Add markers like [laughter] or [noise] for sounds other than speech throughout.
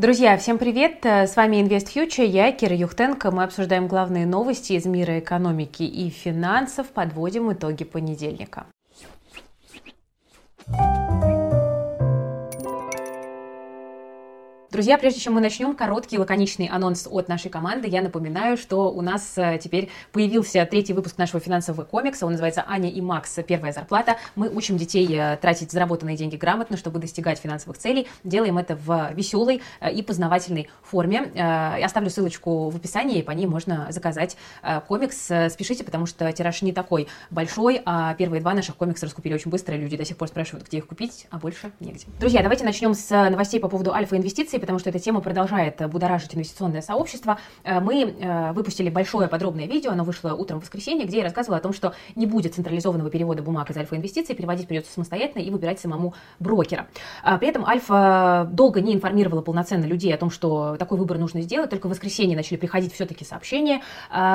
Друзья, всем привет! С вами Invest Future, я Кира Юхтенко. Мы обсуждаем главные новости из мира экономики и финансов, подводим итоги понедельника. Друзья, прежде чем мы начнем, короткий лаконичный анонс от нашей команды. Я напоминаю, что у нас э, теперь появился третий выпуск нашего финансового комикса. Он называется «Аня и Макс. Первая зарплата». Мы учим детей э, тратить заработанные деньги грамотно, чтобы достигать финансовых целей. Делаем это в веселой э, и познавательной форме. Я оставлю ссылочку в описании, и по ней можно заказать комикс. Спешите, потому что тираж не такой большой, а первые два наших комикса раскупили очень быстро. Люди до сих пор спрашивают, где их купить, а больше негде. Друзья, давайте начнем с новостей по поводу альфа-инвестиций потому что эта тема продолжает будоражить инвестиционное сообщество. Э, мы э, выпустили большое подробное видео, оно вышло утром в воскресенье, где я рассказывала о том, что не будет централизованного перевода бумаг из альфа-инвестиций, переводить придется самостоятельно и выбирать самому брокера. При этом Альфа долго не информировала полноценно людей о том, что такой выбор нужно сделать, только в воскресенье начали приходить все-таки сообщения,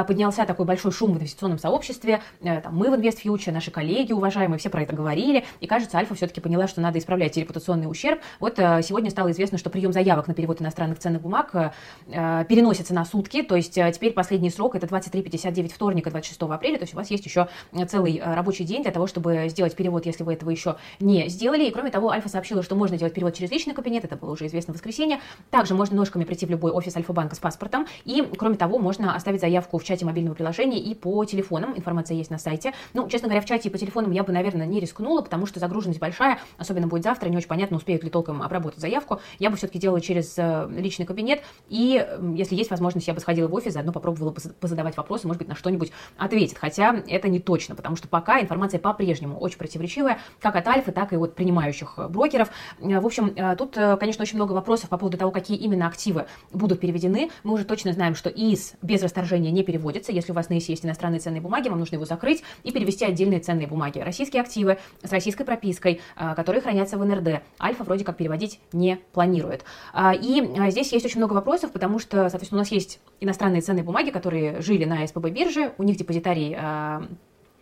поднялся такой большой шум в инвестиционном сообществе, э, там, мы в InvestFuture, наши коллеги уважаемые, все про это говорили, и кажется, Альфа все-таки поняла, что надо исправлять репутационный ущерб. Вот сегодня стало известно, что прием заявок заявок на перевод иностранных ценных бумаг э, э, переносится на сутки, то есть э, теперь последний срок это 23.59 вторника 26 апреля, то есть у вас есть еще целый рабочий день для того, чтобы сделать перевод, если вы этого еще не сделали. И кроме того, Альфа сообщила, что можно делать перевод через личный кабинет, это было уже известно в воскресенье. Также можно ножками прийти в любой офис Альфа-банка с паспортом. И кроме того, можно оставить заявку в чате мобильного приложения и по телефонам. Информация есть на сайте. Ну, честно говоря, в чате и по телефонам я бы, наверное, не рискнула, потому что загруженность большая, особенно будет завтра, не очень понятно, успеют ли толком обработать заявку. Я бы все-таки делала через Э, личный кабинет, и если есть возможность, я бы сходила в офис, заодно попробовала позадавать вопросы, может быть, на что-нибудь ответит, хотя это не точно, потому что пока информация по-прежнему очень противоречивая, как от Альфы, так и от принимающих брокеров. Э, в общем, э, тут, конечно, очень много вопросов по поводу того, какие именно активы будут переведены. Мы уже точно знаем, что ИС без расторжения не переводится. Если у вас на ИСе есть иностранные ценные бумаги, вам нужно его закрыть и перевести отдельные ценные бумаги. Российские активы с российской пропиской, которые хранятся в НРД. Альфа вроде как переводить не планирует. И а, здесь есть очень много вопросов, потому что, соответственно, у нас есть иностранные ценные бумаги, которые жили на СПБ бирже, у них депозитарий а,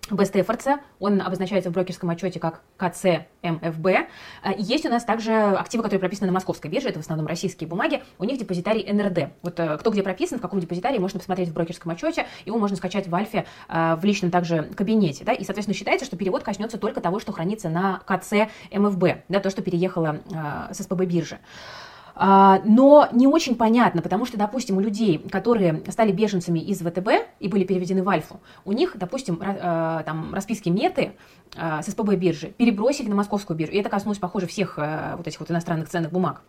Best Efforts, он обозначается в брокерском отчете как КЦМФБ. А, есть у нас также активы, которые прописаны на московской бирже, это в основном российские бумаги, у них депозитарий НРД. Вот э, кто где прописан, в каком депозитарии, можно посмотреть в брокерском отчете, его можно скачать в Альфе в личном также кабинете. Да? И, соответственно, считается, что перевод коснется только того, что хранится на КЦМФБ, да, то, что переехало с СПБ биржи. А, но не очень понятно, потому что, допустим, у людей, которые стали беженцами из ВТБ и были переведены в Альфу, у них, допустим, а, там расписки меты а, с СПБ биржи перебросили на московскую биржу. И это коснулось, похоже, всех вот этих вот иностранных ценных бумаг.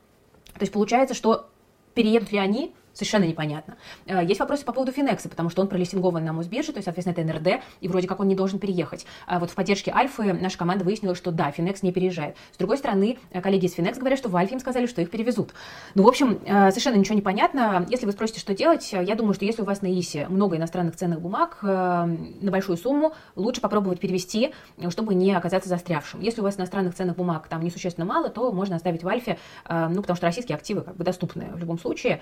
То есть получается, что переедут ли они совершенно непонятно. Э, есть вопросы по поводу Финекса, потому что он пролистингован на Мосбирже, то есть, соответственно, это НРД, и вроде как он не должен переехать. А вот в поддержке Альфы наша команда выяснила, что да, Финекс не переезжает. С другой стороны, э, коллеги из Финекс говорят, что в Альфе им сказали, что их перевезут. Ну, в общем, э, совершенно ничего не понятно. Если вы спросите, что делать, я думаю, что если у вас на ИСе много иностранных ценных бумаг на большую сумму, лучше попробовать перевести, чтобы не оказаться застрявшим. Если у вас иностранных ценных бумаг там несущественно мало, то можно оставить в Альфе, ну, потому что российские активы как бы доступны в любом случае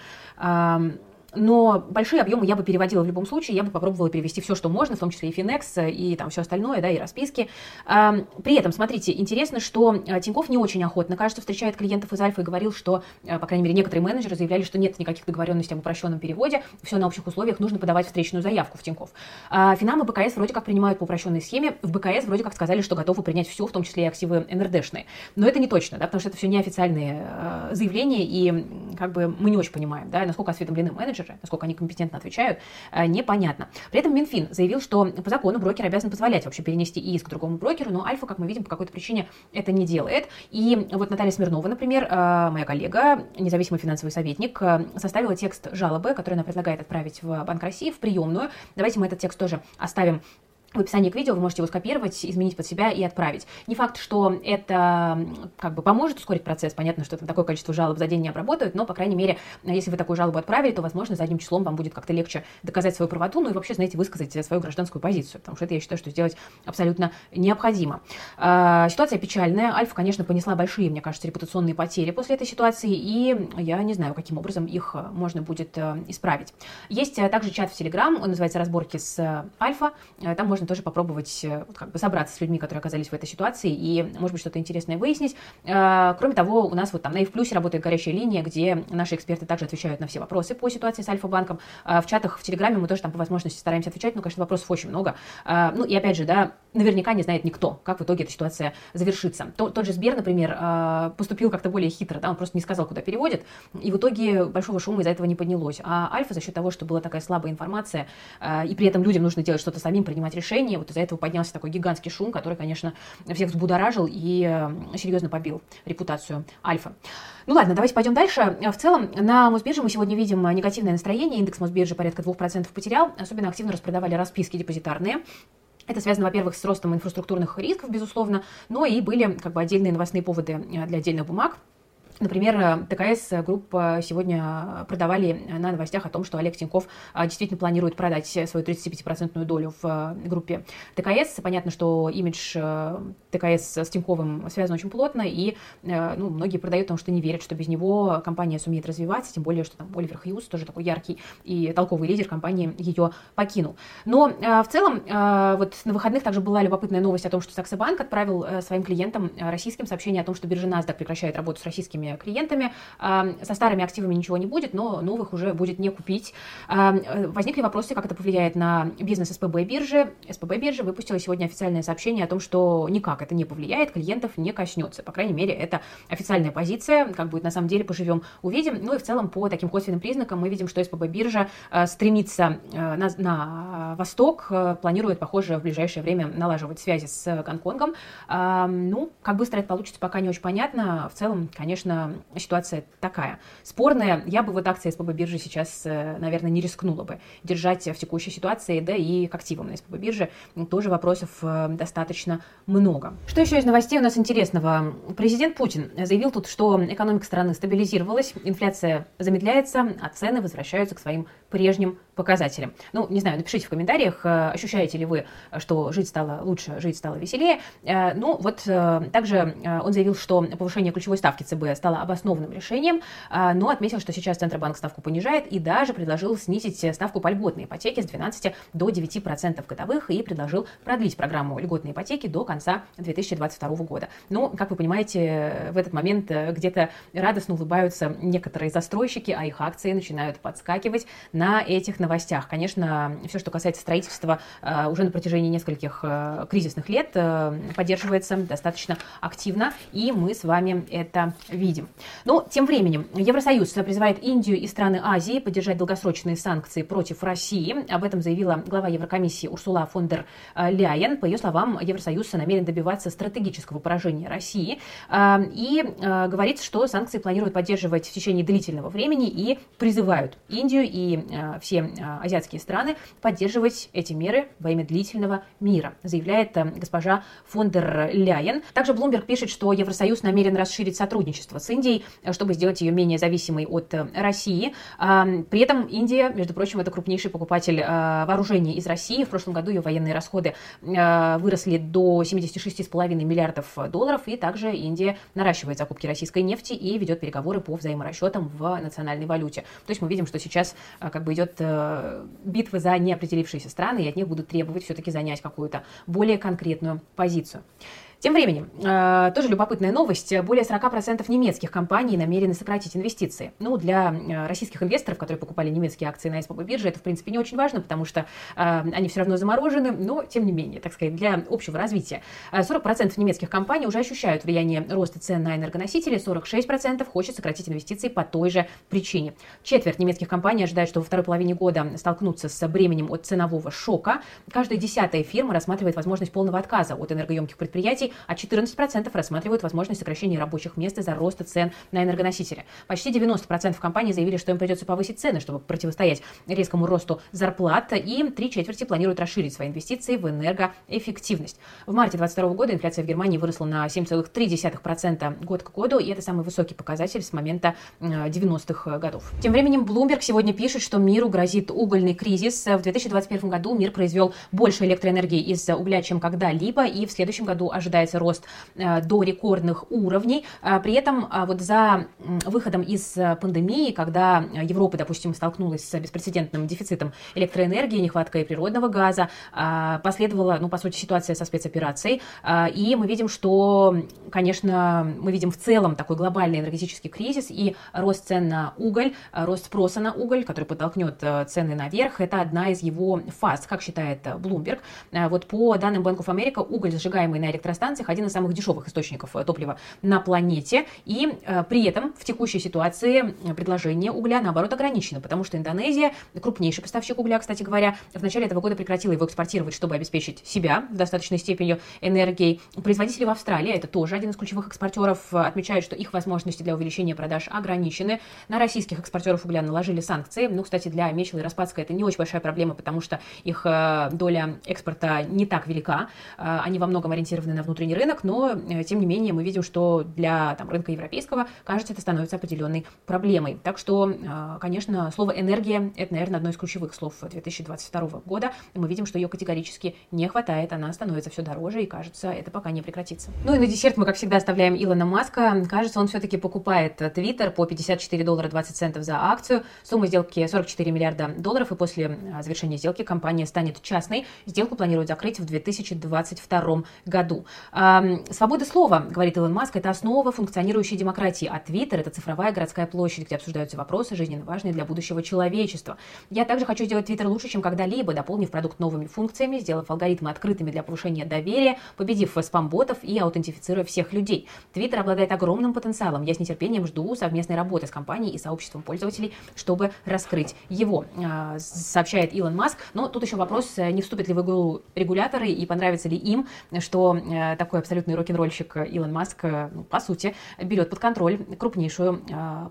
um, но большие объемы я бы переводила в любом случае, я бы попробовала перевести все, что можно, в том числе и Финекс, и там все остальное, да, и расписки. При этом, смотрите, интересно, что э, Тиньков не очень охотно, кажется, встречает клиентов из Альфа и говорил, что, э, по крайней мере, некоторые менеджеры заявляли, что нет никаких договоренностей об упрощенном переводе, все на общих условиях, нужно подавать встречную заявку в Тиньков. А Финам и БКС вроде как принимают по упрощенной схеме, в БКС вроде как сказали, что готовы принять все, в том числе и активы НРДшные. Но это не точно, да, потому что это все неофициальные заявления, и как бы мы не очень понимаем, да, насколько осведомлены менеджеры, насколько они компетентно отвечают, э, непонятно. При этом Минфин заявил, что по закону брокер обязан позволять вообще перенести иск к другому брокеру, но Альфа, как мы видим, по какой-то причине это не делает. И вот Наталья Смирнова, например, э, моя коллега, независимый финансовый советник, э, составила текст жалобы, который она предлагает отправить в Банк России, в приемную. Давайте мы этот текст тоже оставим в описании к видео вы можете его скопировать, изменить под себя и отправить. Не факт, что это как бы поможет ускорить процесс. Понятно, что там такое количество жалоб за день не обработают, но, по крайней мере, если вы такую жалобу отправили, то, возможно, задним числом вам будет как-то легче доказать свою правоту, ну и вообще, знаете, высказать свою гражданскую позицию, потому что это, я считаю, что сделать абсолютно необходимо. А, ситуация печальная. Альфа, конечно, понесла большие, мне кажется, репутационные потери после этой ситуации, и я не знаю, каким образом их можно будет э, исправить. Есть э, также чат в Телеграм, он называется «Разборки с Альфа». Там можно можно тоже попробовать вот, как бы собраться с людьми, которые оказались в этой ситуации, и, может быть, что-то интересное выяснить. Кроме того, у нас вот там на F Плюсе работает горячая линия, где наши эксперты также отвечают на все вопросы по ситуации с Альфа-банком. В чатах, в Телеграме мы тоже там по возможности стараемся отвечать, но, конечно, вопросов очень много. Ну и опять же, да, наверняка не знает никто, как в итоге эта ситуация завершится. Тот же Сбер, например, поступил как-то более хитро, да, он просто не сказал, куда переводит, и в итоге большого шума из-за этого не поднялось. А Альфа за счет того, что была такая слабая информация, и при этом людям нужно делать что-то самим, принимать решения, вот из-за этого поднялся такой гигантский шум, который, конечно, всех взбудоражил и серьезно побил репутацию Альфа. Ну ладно, давайте пойдем дальше. В целом, на Мосбирже мы сегодня видим негативное настроение. Индекс Мосбиржи порядка 2% потерял. Особенно активно распродавали расписки депозитарные. Это связано, во-первых, с ростом инфраструктурных рисков, безусловно, но и были как бы отдельные новостные поводы для отдельных бумаг. Например, э, ТКС Групп сегодня продавали на новостях о том, что Олег Тиньков э, действительно планирует продать свою 35% долю в э, группе ТКС. Понятно, что имидж ТКС с Тиньковым связан очень плотно, и ну, многие продают, потому что не верят, что без него компания сумеет развиваться, тем более, что там Оливер Хьюз, тоже такой яркий и толковый лидер компании, ее покинул. Но в целом, вот на выходных также была любопытная новость о том, что Саксобанк отправил своим клиентам российским сообщение о том, что биржа NASDAQ прекращает работу с российскими клиентами. Со старыми активами ничего не будет, но новых уже будет не купить. Возникли вопросы, как это повлияет на бизнес СПБ биржи. СПБ биржа выпустила сегодня официальное сообщение о том, что никак это не повлияет, клиентов не коснется. По крайней мере, это официальная позиция. Как будет на самом деле, поживем, увидим. Ну и в целом по таким косвенным признакам мы видим, что СПБ биржа э, стремится э, на, на восток, э, планирует, похоже, в ближайшее время налаживать связи с Гонконгом. Ну, как быстро это получится, пока не очень понятно. В целом, конечно, ситуация такая. Спорная, я бы вот акции СПБ биржи сейчас, э, наверное, не рискнула бы держать в текущей ситуации, да и к активам на СПБ бирже тоже вопросов э, достаточно много. Что еще из новостей у нас интересного? Президент Путин заявил тут, что экономика страны стабилизировалась, инфляция замедляется, а цены возвращаются к своим прежним показателям. Ну, не знаю, напишите в комментариях, э, ощущаете ли вы, что жить стало лучше, жить стало веселее. Ну, вот также он заявил, что повышение ключевой ставки ЦБ стало обоснованным решением, но отметил, что сейчас Центробанк ставку понижает и даже предложил снизить ставку по льготной ипотеке с 12 до 9% годовых и предложил продлить программу льготной ипотеки до конца 2022 года. Но, как вы понимаете, в этот момент э, где-то радостно улыбаются некоторые застройщики, а их акции начинают подскакивать на этих новостях. Конечно, все, что касается строительства, э, уже на протяжении нескольких э, кризисных лет поддерживается достаточно активно, и мы с вами это видим. Но тем временем Евросоюз призывает Индию и страны Азии поддержать долгосрочные санкции против России. Об этом заявила глава Еврокомиссии Урсула фон дер э, Ляйен. По ее словам, Евросоюз намерен добиваться стратегического поражения России э, и э, говорит, что санкции планируют поддерживать в течение длительного времени и призывают Индию и все азиатские страны поддерживать эти меры во имя длительного мира, заявляет госпожа фон Ляйен. Также Bloomberg пишет, что Евросоюз намерен расширить сотрудничество с Индией, э, чтобы сделать ее менее зависимой от э, России. При этом Индия, между прочим, это крупнейший покупатель э, вооружений из России. В прошлом году ее военные расходы выросли до 76,5 миллиардов долларов, и также Индия наращивает закупки российской нефти и ведет переговоры по взаиморасчетам в национальной валюте. То есть мы видим, что сейчас как бы идет битва за неопределившиеся страны, и от них будут требовать все-таки занять какую-то более конкретную позицию. Тем временем, э, тоже любопытная новость. Более 40% немецких компаний намерены сократить инвестиции. Ну, для э, российских инвесторов, которые покупали немецкие акции на СПБ бирже, это, в принципе, не очень важно, потому что э, они все равно заморожены, но, тем не менее, так сказать, для общего развития. 40% немецких компаний уже ощущают влияние роста цен на энергоносители, 46% хочет сократить инвестиции по той же причине. Четверть немецких компаний ожидает, что во второй половине года столкнутся с бременем от ценового шока. Каждая десятая фирма рассматривает возможность полного отказа от энергоемких предприятий, а 14% рассматривают возможность сокращения рабочих мест из-за роста цен на энергоносители. Почти 90% компаний заявили, что им придется повысить цены, чтобы противостоять резкому росту зарплат, и три четверти планируют расширить свои инвестиции в энергоэффективность. В марте 2022 года инфляция в Германии выросла на 7,3% год к году, и это самый высокий показатель с момента 90-х годов. Тем временем Bloomberg сегодня пишет, что миру грозит угольный кризис. В 2021 году мир произвел больше электроэнергии из угля, чем когда-либо, и в следующем году ожидает ожидается рост до рекордных уровней. При этом вот за выходом из пандемии, когда Европа, допустим, столкнулась с беспрецедентным дефицитом электроэнергии, нехваткой природного газа, последовала, ну, по сути, ситуация со спецоперацией, и мы видим, что, конечно, мы видим в целом такой глобальный энергетический кризис и рост цен на уголь, рост спроса на уголь, который подтолкнет цены наверх, это одна из его фаз, как считает Bloomberg. Вот по данным Bank of America, уголь, сжигаемый на электростанциях, один из самых дешевых источников топлива на планете, и при этом в текущей ситуации предложение угля, наоборот, ограничено, потому что Индонезия, крупнейший поставщик угля, кстати говоря, в начале этого года прекратила его экспортировать, чтобы обеспечить себя в достаточной степени энергией. Производители в Австралии, это тоже один из ключевых экспортеров, отмечают, что их возможности для увеличения продаж ограничены. На российских экспортеров угля наложили санкции. Ну, кстати, для Мечела и Распадска это не очень большая проблема, потому что их э, доля экспорта не так велика. Э, они во многом ориентированы на внутренний рынок, но, э, тем не менее, мы видим, что для там, рынка европейского, кажется, это становится определенной проблемой. Так что, конечно, слово «энергия» — это, наверное, одно из ключевых слов 2022 года. Мы видим, что ее категорически не хватает, она становится все дороже, и, кажется, это пока не прекратится. Ну и на десерт мы, как всегда, оставляем Илона Маска. Кажется, он все-таки покупает Twitter по 54 доллара 20 центов за акцию. Сумма сделки 44 миллиарда долларов, и после а, завершения сделки компания станет частной. Сделку планируют закрыть в 2022 году. Свобода слова, говорит Илон Маск, это основа функционирующей демократии, а Твиттер – это цифровая городская площадь, где обсуждаются вопросы, жизненно важные для будущего человечества. Я также хочу сделать Твиттер лучше, чем когда-либо, дополнив продукт новыми функциями, сделав алгоритмы открытыми для повышения доверия, победив спам-ботов и аутентифицируя всех людей. Твиттер обладает огромным потенциалом. Я с нетерпением жду совместной работы с компанией и сообществом пользователей, чтобы раскрыть его, а, сообщает Илон Маск. Но тут еще вопрос, э, не вступят ли в игру регуляторы и понравится ли им, что э, такой абсолютный рок-н-ролльщик Илон Маск, э, ну, по сути, берет под контроль крупнейшую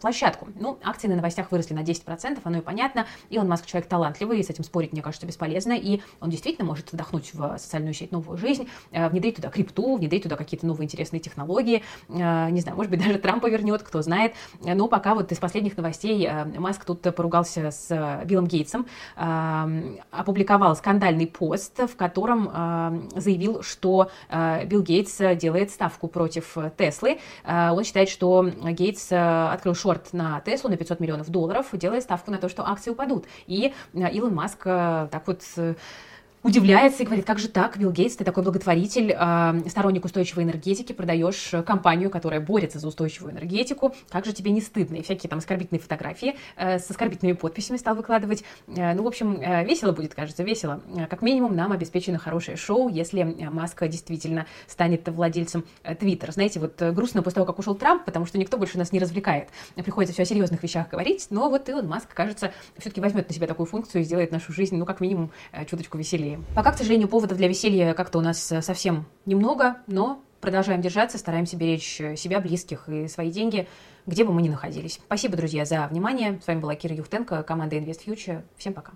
площадку. Ну, акции на новостях выросли на 10%, оно и понятно. Илон Маск человек талантливый, и с этим спорить, мне кажется, бесполезно, и он действительно может вдохнуть в социальную сеть новую жизнь, внедрить туда крипту, внедрить туда какие-то новые интересные технологии, не знаю, может быть, [laughs] даже Трампа вернет, кто знает. Но пока вот из последних новостей Маск тут поругался с Биллом Гейтсом, опубликовал скандальный пост, в котором заявил, что э, Билл Гейтс делает ставку против Теслы. Э, он считает, что Гейтс э, открыл шорт на Теслу на 500 миллионов долларов, делая ставку на то, что акции упадут. И Илон Маск так вот удивляется и говорит, как же так, Билл Гейтс, ты такой благотворитель, э, сторонник устойчивой энергетики, продаешь компанию, которая борется за устойчивую энергетику, как же тебе не стыдно? И всякие там оскорбительные фотографии э, с оскорбительными подписями стал выкладывать. Э, ну, в общем, э, весело будет, кажется, весело. Э, как минимум, нам обеспечено хорошее шоу, если э, Маска действительно станет владельцем Твиттера. Знаете, вот э, грустно после того, как ушел Трамп, потому что никто больше нас не развлекает. Приходится все о серьезных вещах говорить, но вот Илон Маск, кажется, все-таки возьмет на себя такую функцию и сделает нашу жизнь, ну, как минимум, чуточку веселее веселье. Пока, к сожалению, поводов для веселья как-то у нас э, совсем немного, но продолжаем держаться, стараемся беречь э, себя, близких и свои деньги, где бы мы ни находились. Спасибо, друзья, за внимание. С вами была Кира Юхтенко, команда Invest Future. Всем пока.